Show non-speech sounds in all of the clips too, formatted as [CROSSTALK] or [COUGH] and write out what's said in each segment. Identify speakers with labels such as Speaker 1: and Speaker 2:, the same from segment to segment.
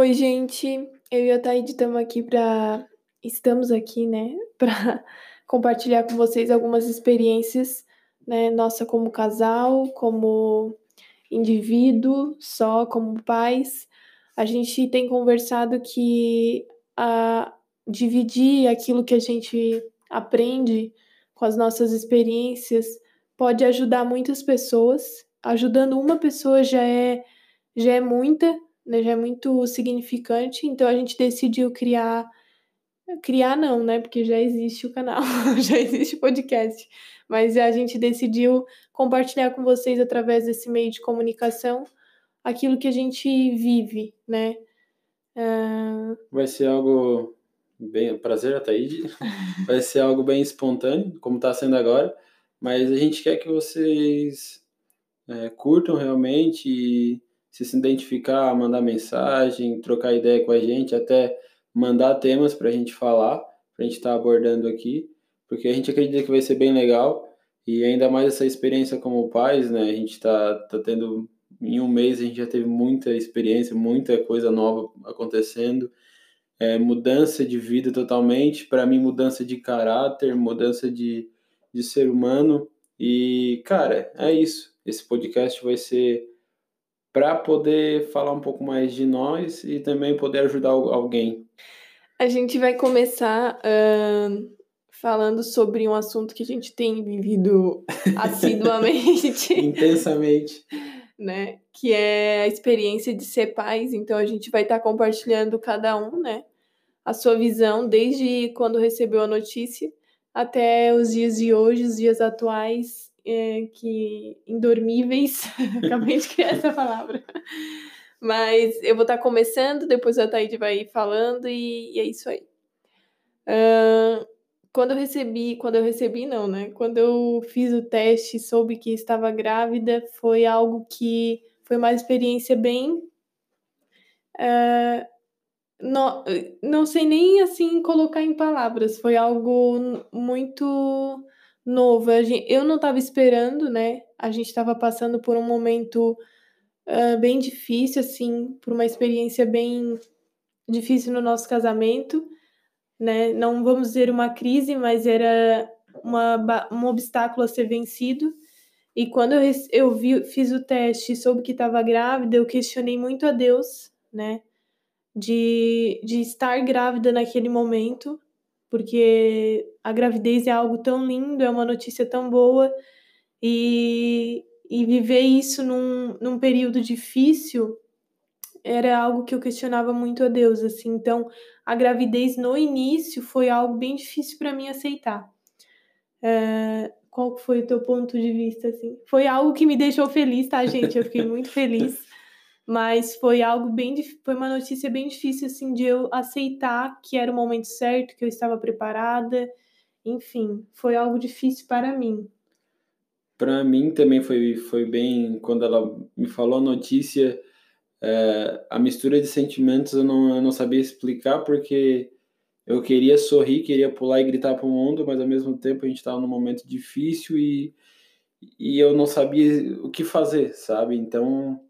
Speaker 1: Oi, gente. Eu e a Thaíde estamos aqui para estamos aqui, né, [LAUGHS] para compartilhar com vocês algumas experiências, né, nossa como casal, como indivíduo, só como pais. A gente tem conversado que a dividir aquilo que a gente aprende com as nossas experiências pode ajudar muitas pessoas. Ajudando uma pessoa já é já é muita, né, já é muito significante, então a gente decidiu criar criar não, né, porque já existe o canal, [LAUGHS] já existe o podcast, mas a gente decidiu compartilhar com vocês através desse meio de comunicação aquilo que a gente vive, né? Uh...
Speaker 2: Vai ser algo bem prazer, Ataíde. [LAUGHS] Vai ser algo bem espontâneo, como está sendo agora, mas a gente quer que vocês é, curtam realmente e se se identificar, mandar mensagem, trocar ideia com a gente, até mandar temas para a gente falar, para a gente estar tá abordando aqui, porque a gente acredita que vai ser bem legal e ainda mais essa experiência como pais, né? A gente está tá tendo em um mês a gente já teve muita experiência, muita coisa nova acontecendo, é, mudança de vida totalmente, para mim mudança de caráter, mudança de, de ser humano e cara é isso. Esse podcast vai ser para poder falar um pouco mais de nós e também poder ajudar alguém.
Speaker 1: A gente vai começar uh, falando sobre um assunto que a gente tem vivido [LAUGHS] assiduamente.
Speaker 2: Intensamente.
Speaker 1: Né? Que é a experiência de ser pais. Então a gente vai estar tá compartilhando cada um, né? A sua visão desde quando recebeu a notícia até os dias de hoje, os dias atuais é, que indormíveis. [LAUGHS] Acabei de criar essa palavra. Mas eu vou estar tá começando, depois a Taíde vai falando e, e é isso aí. Uh, quando eu recebi, quando eu recebi não, né? Quando eu fiz o teste e soube que estava grávida, foi algo que foi uma experiência bem uh, não, não sei nem assim colocar em palavras, foi algo muito novo. Eu não estava esperando, né? A gente estava passando por um momento uh, bem difícil, assim, por uma experiência bem difícil no nosso casamento, né? Não vamos dizer uma crise, mas era uma, um obstáculo a ser vencido. E quando eu, eu vi, fiz o teste e soube que estava grávida, eu questionei muito a Deus, né? De, de estar grávida naquele momento, porque a gravidez é algo tão lindo, é uma notícia tão boa, e, e viver isso num, num período difícil era algo que eu questionava muito a Deus, assim. Então, a gravidez no início foi algo bem difícil para mim aceitar. É, qual foi o teu ponto de vista, assim? Foi algo que me deixou feliz, tá, gente? Eu fiquei muito [LAUGHS] feliz mas foi algo bem foi uma notícia bem difícil assim de eu aceitar que era o momento certo, que eu estava preparada. Enfim, foi algo difícil para mim.
Speaker 2: Para mim também foi foi bem quando ela me falou a notícia, é, a mistura de sentimentos eu não, eu não sabia explicar porque eu queria sorrir, queria pular e gritar para o mundo, mas ao mesmo tempo a gente estava num momento difícil e, e eu não sabia o que fazer, sabe? Então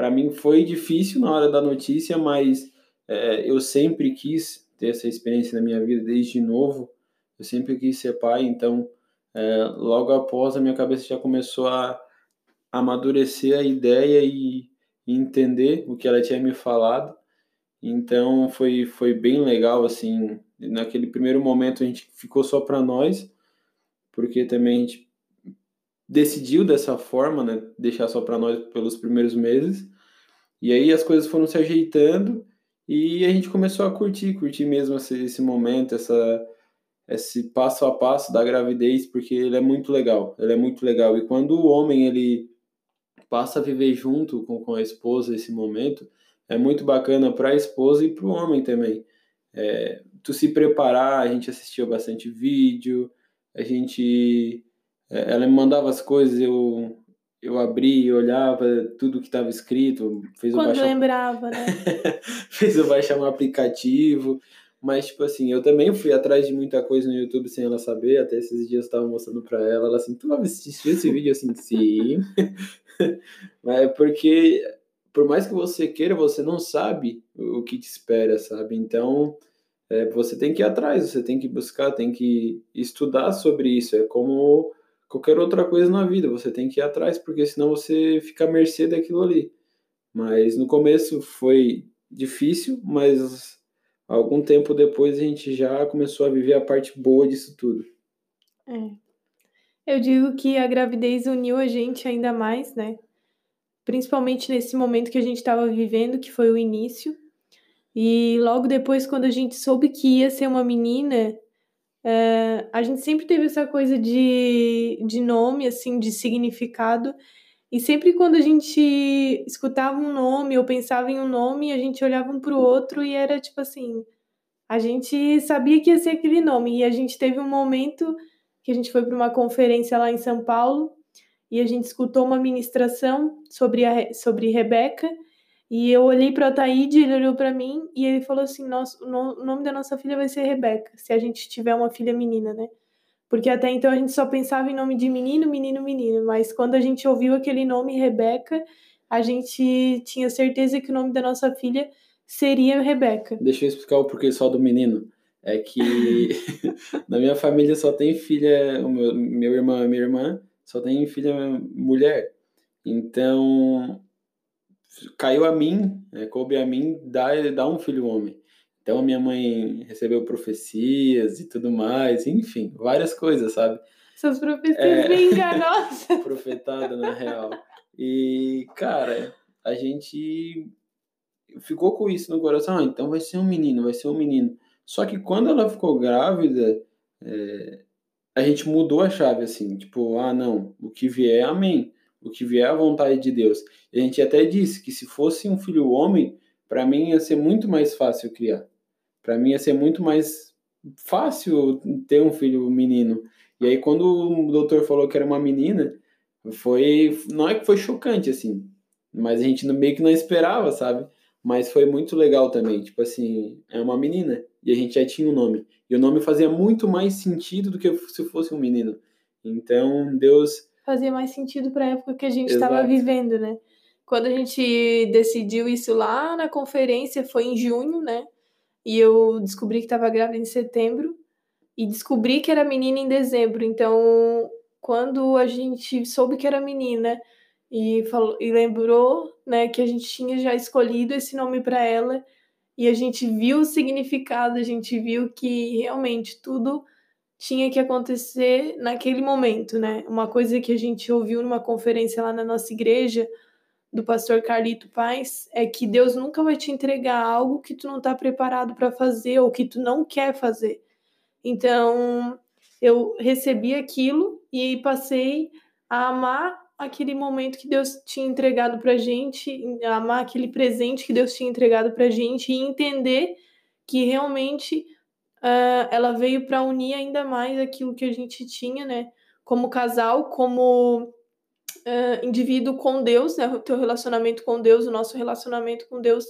Speaker 2: para mim foi difícil na hora da notícia, mas é, eu sempre quis ter essa experiência na minha vida desde novo. Eu sempre quis ser pai, então é, logo após a minha cabeça já começou a amadurecer a ideia e, entender o que ela tinha me falado. Então foi foi bem legal assim. Naquele primeiro momento a gente ficou só para nós, porque também a gente decidiu dessa forma, né, deixar só para nós pelos primeiros meses. E aí as coisas foram se ajeitando e a gente começou a curtir, curtir mesmo esse, esse momento, essa esse passo a passo da gravidez, porque ele é muito legal, ele é muito legal. E quando o homem ele passa a viver junto com, com a esposa esse momento, é muito bacana para a esposa e para o homem também. É, tu se preparar, a gente assistia bastante vídeo, a gente é, ela me mandava as coisas, eu eu abri e olhava tudo que estava escrito, fez
Speaker 1: Quando
Speaker 2: eu baixar
Speaker 1: lembrava, né? [LAUGHS]
Speaker 2: fez eu baixar um aplicativo, mas tipo assim, eu também fui atrás de muita coisa no YouTube sem ela saber, até esses dias eu estava mostrando para ela, ela assim, tu assistiu esse vídeo assim, sim. [LAUGHS] mas é porque por mais que você queira, você não sabe o que te espera, sabe? Então, é, você tem que ir atrás, você tem que buscar, tem que estudar sobre isso. É como qualquer outra coisa na vida, você tem que ir atrás, porque senão você fica à mercê daquilo ali. Mas no começo foi difícil, mas algum tempo depois a gente já começou a viver a parte boa disso tudo.
Speaker 1: É. Eu digo que a gravidez uniu a gente ainda mais, né? Principalmente nesse momento que a gente estava vivendo, que foi o início. E logo depois, quando a gente soube que ia ser uma menina, é, a gente sempre teve essa coisa de, de nome, assim, de significado. E sempre quando a gente escutava um nome ou pensava em um nome, a gente olhava um para o outro e era tipo assim: a gente sabia que ia ser aquele nome. E a gente teve um momento que a gente foi para uma conferência lá em São Paulo e a gente escutou uma ministração sobre, sobre Rebeca. E eu olhei para o Ataíde, ele olhou para mim e ele falou assim: Nossa, o nome da nossa filha vai ser Rebeca, se a gente tiver uma filha menina, né? Porque até então a gente só pensava em nome de menino, menino, menino. Mas quando a gente ouviu aquele nome Rebeca, a gente tinha certeza que o nome da nossa filha seria Rebeca.
Speaker 2: Deixa eu explicar o porquê só do menino. É que [LAUGHS] na minha família só tem filha, meu, meu irmão e minha irmã só tem filha mulher. Então, caiu a mim, é, coube a mim dar, dar um filho homem. Então, a minha mãe recebeu profecias e tudo mais, enfim, várias coisas, sabe?
Speaker 1: Essas profecias é, bem enganosas. [LAUGHS]
Speaker 2: profetada, na real. E, cara, a gente ficou com isso no coração. Ah, então vai ser um menino, vai ser um menino. Só que quando ela ficou grávida, é, a gente mudou a chave, assim, tipo, ah, não, o que vier, amém. O que vier a vontade de Deus. A gente até disse que se fosse um filho homem, para mim ia ser muito mais fácil criar. Para mim ia ser muito mais fácil ter um filho menino. E aí quando o doutor falou que era uma menina, foi não é que foi chocante assim, mas a gente meio que não esperava, sabe? Mas foi muito legal também, tipo assim, é uma menina e a gente já tinha o um nome. E o nome fazia muito mais sentido do que se fosse um menino. Então, Deus.
Speaker 1: Fazia mais sentido para a época que a gente estava vivendo, né? Quando a gente decidiu isso lá na conferência, foi em junho, né? E eu descobri que estava grávida em setembro. E descobri que era menina em dezembro. Então, quando a gente soube que era menina e, falou, e lembrou né, que a gente tinha já escolhido esse nome para ela e a gente viu o significado, a gente viu que realmente tudo tinha que acontecer naquele momento, né? Uma coisa que a gente ouviu numa conferência lá na nossa igreja do pastor Carlito Paz é que Deus nunca vai te entregar algo que tu não está preparado para fazer ou que tu não quer fazer. Então, eu recebi aquilo e passei a amar aquele momento que Deus tinha entregado para gente, amar aquele presente que Deus tinha entregado para gente e entender que realmente uh, ela veio para unir ainda mais aquilo que a gente tinha, né? Como casal, como uh, indivíduo com Deus, né? O teu relacionamento com Deus, o nosso relacionamento com Deus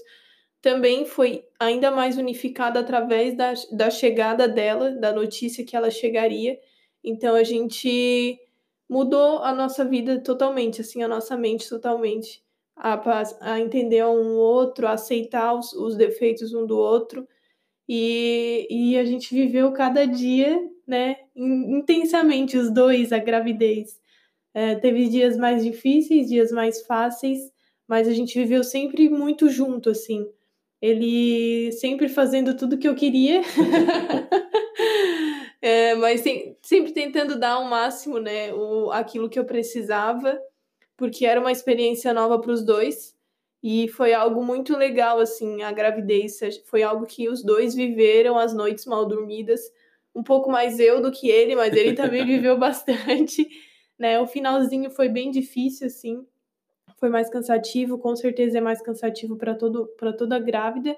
Speaker 1: também foi ainda mais unificado através da, da chegada dela, da notícia que ela chegaria. Então a gente mudou a nossa vida totalmente, assim, a nossa mente totalmente. A, a entender um outro, a aceitar os, os defeitos um do outro. E, e a gente viveu cada dia, né, intensamente, os dois, a gravidez. É, teve dias mais difíceis, dias mais fáceis, mas a gente viveu sempre muito junto, assim. Ele sempre fazendo tudo que eu queria. [LAUGHS] É, mas sempre tentando dar o máximo, né? O, aquilo que eu precisava, porque era uma experiência nova para os dois. E foi algo muito legal, assim, a gravidez. Foi algo que os dois viveram, as noites mal dormidas. Um pouco mais eu do que ele, mas ele também [LAUGHS] viveu bastante. Né? O finalzinho foi bem difícil, assim. Foi mais cansativo, com certeza é mais cansativo para toda grávida.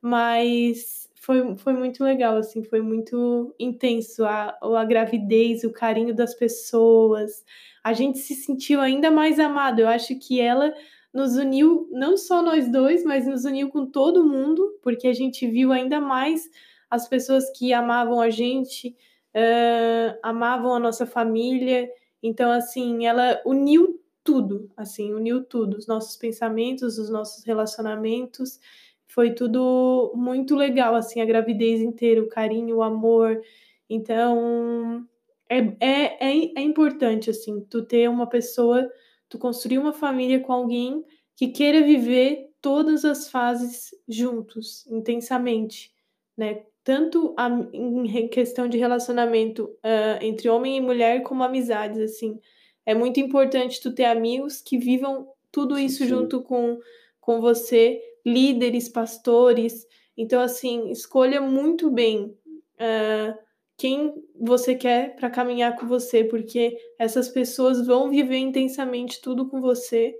Speaker 1: Mas foi, foi muito legal, assim, foi muito intenso a, a gravidez, o carinho das pessoas. A gente se sentiu ainda mais amado. Eu acho que ela nos uniu, não só nós dois, mas nos uniu com todo mundo, porque a gente viu ainda mais as pessoas que amavam a gente, uh, amavam a nossa família. Então, assim, ela uniu tudo, assim, uniu tudo, os nossos pensamentos, os nossos relacionamentos. Foi tudo muito legal, assim, a gravidez inteira, o carinho, o amor. Então, é, é, é, é importante, assim, tu ter uma pessoa, tu construir uma família com alguém que queira viver todas as fases juntos, intensamente, né? Tanto a, em questão de relacionamento uh, entre homem e mulher, como amizades, assim. É muito importante tu ter amigos que vivam tudo isso sim, sim. junto com, com você, líderes, pastores. Então, assim, escolha muito bem uh, quem você quer para caminhar com você, porque essas pessoas vão viver intensamente tudo com você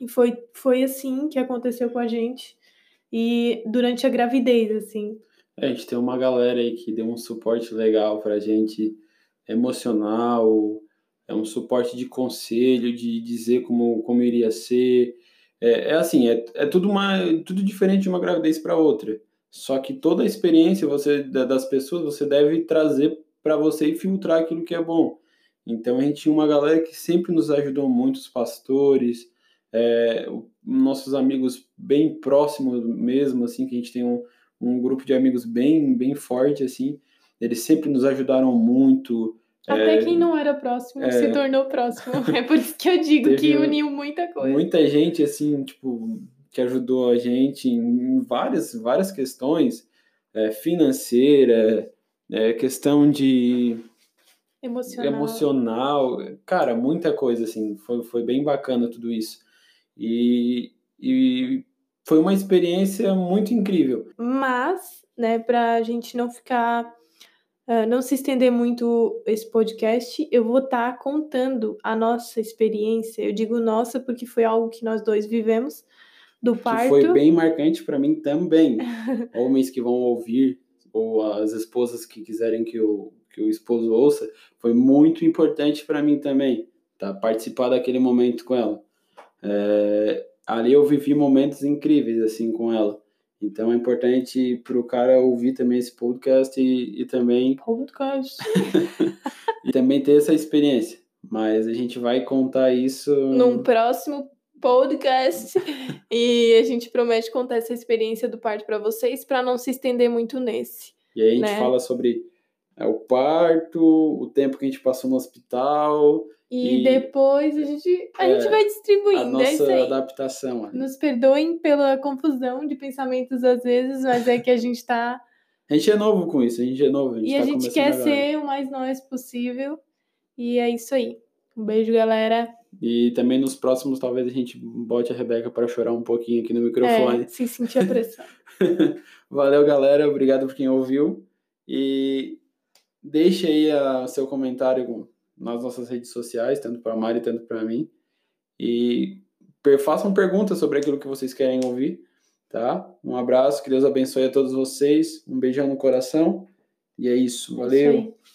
Speaker 1: e foi, foi assim que aconteceu com a gente. E durante a gravidez, assim.
Speaker 2: É, a gente tem uma galera aí que deu um suporte legal pra gente, emocional, é um suporte de conselho, de dizer como, como iria ser. É, é assim, é, é tudo, uma, tudo diferente de uma gravidez para outra. Só que toda a experiência você das pessoas você deve trazer para você e filtrar aquilo que é bom. Então a gente tinha uma galera que sempre nos ajudou muito, os pastores, é, nossos amigos bem próximos mesmo, assim, que a gente tem um, um grupo de amigos bem, bem forte, assim, eles sempre nos ajudaram muito.
Speaker 1: Até é, quem não era próximo é, se tornou próximo. [LAUGHS] É por isso que eu digo que uniu muita coisa.
Speaker 2: Muita gente, assim, tipo, que ajudou a gente em várias, várias questões, é, financeira, é, questão de
Speaker 1: emocional.
Speaker 2: emocional, cara, muita coisa, assim, foi, foi bem bacana tudo isso. E, e foi uma experiência muito incrível.
Speaker 1: Mas, né, para a gente não ficar, uh, não se estender muito esse podcast, eu vou estar tá contando a nossa experiência. Eu digo nossa porque foi algo que nós dois vivemos do parto. Que
Speaker 2: foi bem marcante para mim também. [LAUGHS] Homens que vão ouvir ou as esposas que quiserem que o que o esposo ouça, foi muito importante para mim também, tá? Participar daquele momento com ela. É, ali eu vivi momentos incríveis assim com ela. Então é importante para o cara ouvir também esse podcast e, e também.
Speaker 1: Podcast. [LAUGHS]
Speaker 2: e também ter essa experiência. Mas a gente vai contar isso.
Speaker 1: Num próximo podcast. e a gente promete contar essa experiência do parto para vocês, para não se estender muito nesse.
Speaker 2: E aí a gente né? fala sobre é, o parto, o tempo que a gente passou no hospital
Speaker 1: e, e depois a gente, a é, gente vai distribuindo. A
Speaker 2: é
Speaker 1: nossa é
Speaker 2: adaptação.
Speaker 1: Nos perdoem pela confusão de pensamentos às vezes, mas é que a gente tá.
Speaker 2: a gente é novo com isso, a gente é novo. A gente
Speaker 1: e
Speaker 2: tá
Speaker 1: a gente quer agora. ser o mais nós possível. E é isso aí. Um beijo, galera.
Speaker 2: E também nos próximos, talvez a gente bote a Rebeca para chorar um pouquinho aqui no microfone.
Speaker 1: É, se sentir a pressão. [LAUGHS]
Speaker 2: Valeu, galera. Obrigado por quem ouviu. E deixe aí o seu comentário nas nossas redes sociais, tanto para a Mari, tanto para mim. E façam perguntas sobre aquilo que vocês querem ouvir, tá? Um abraço, que Deus abençoe a todos vocês, um beijão no coração. E é isso, valeu. É isso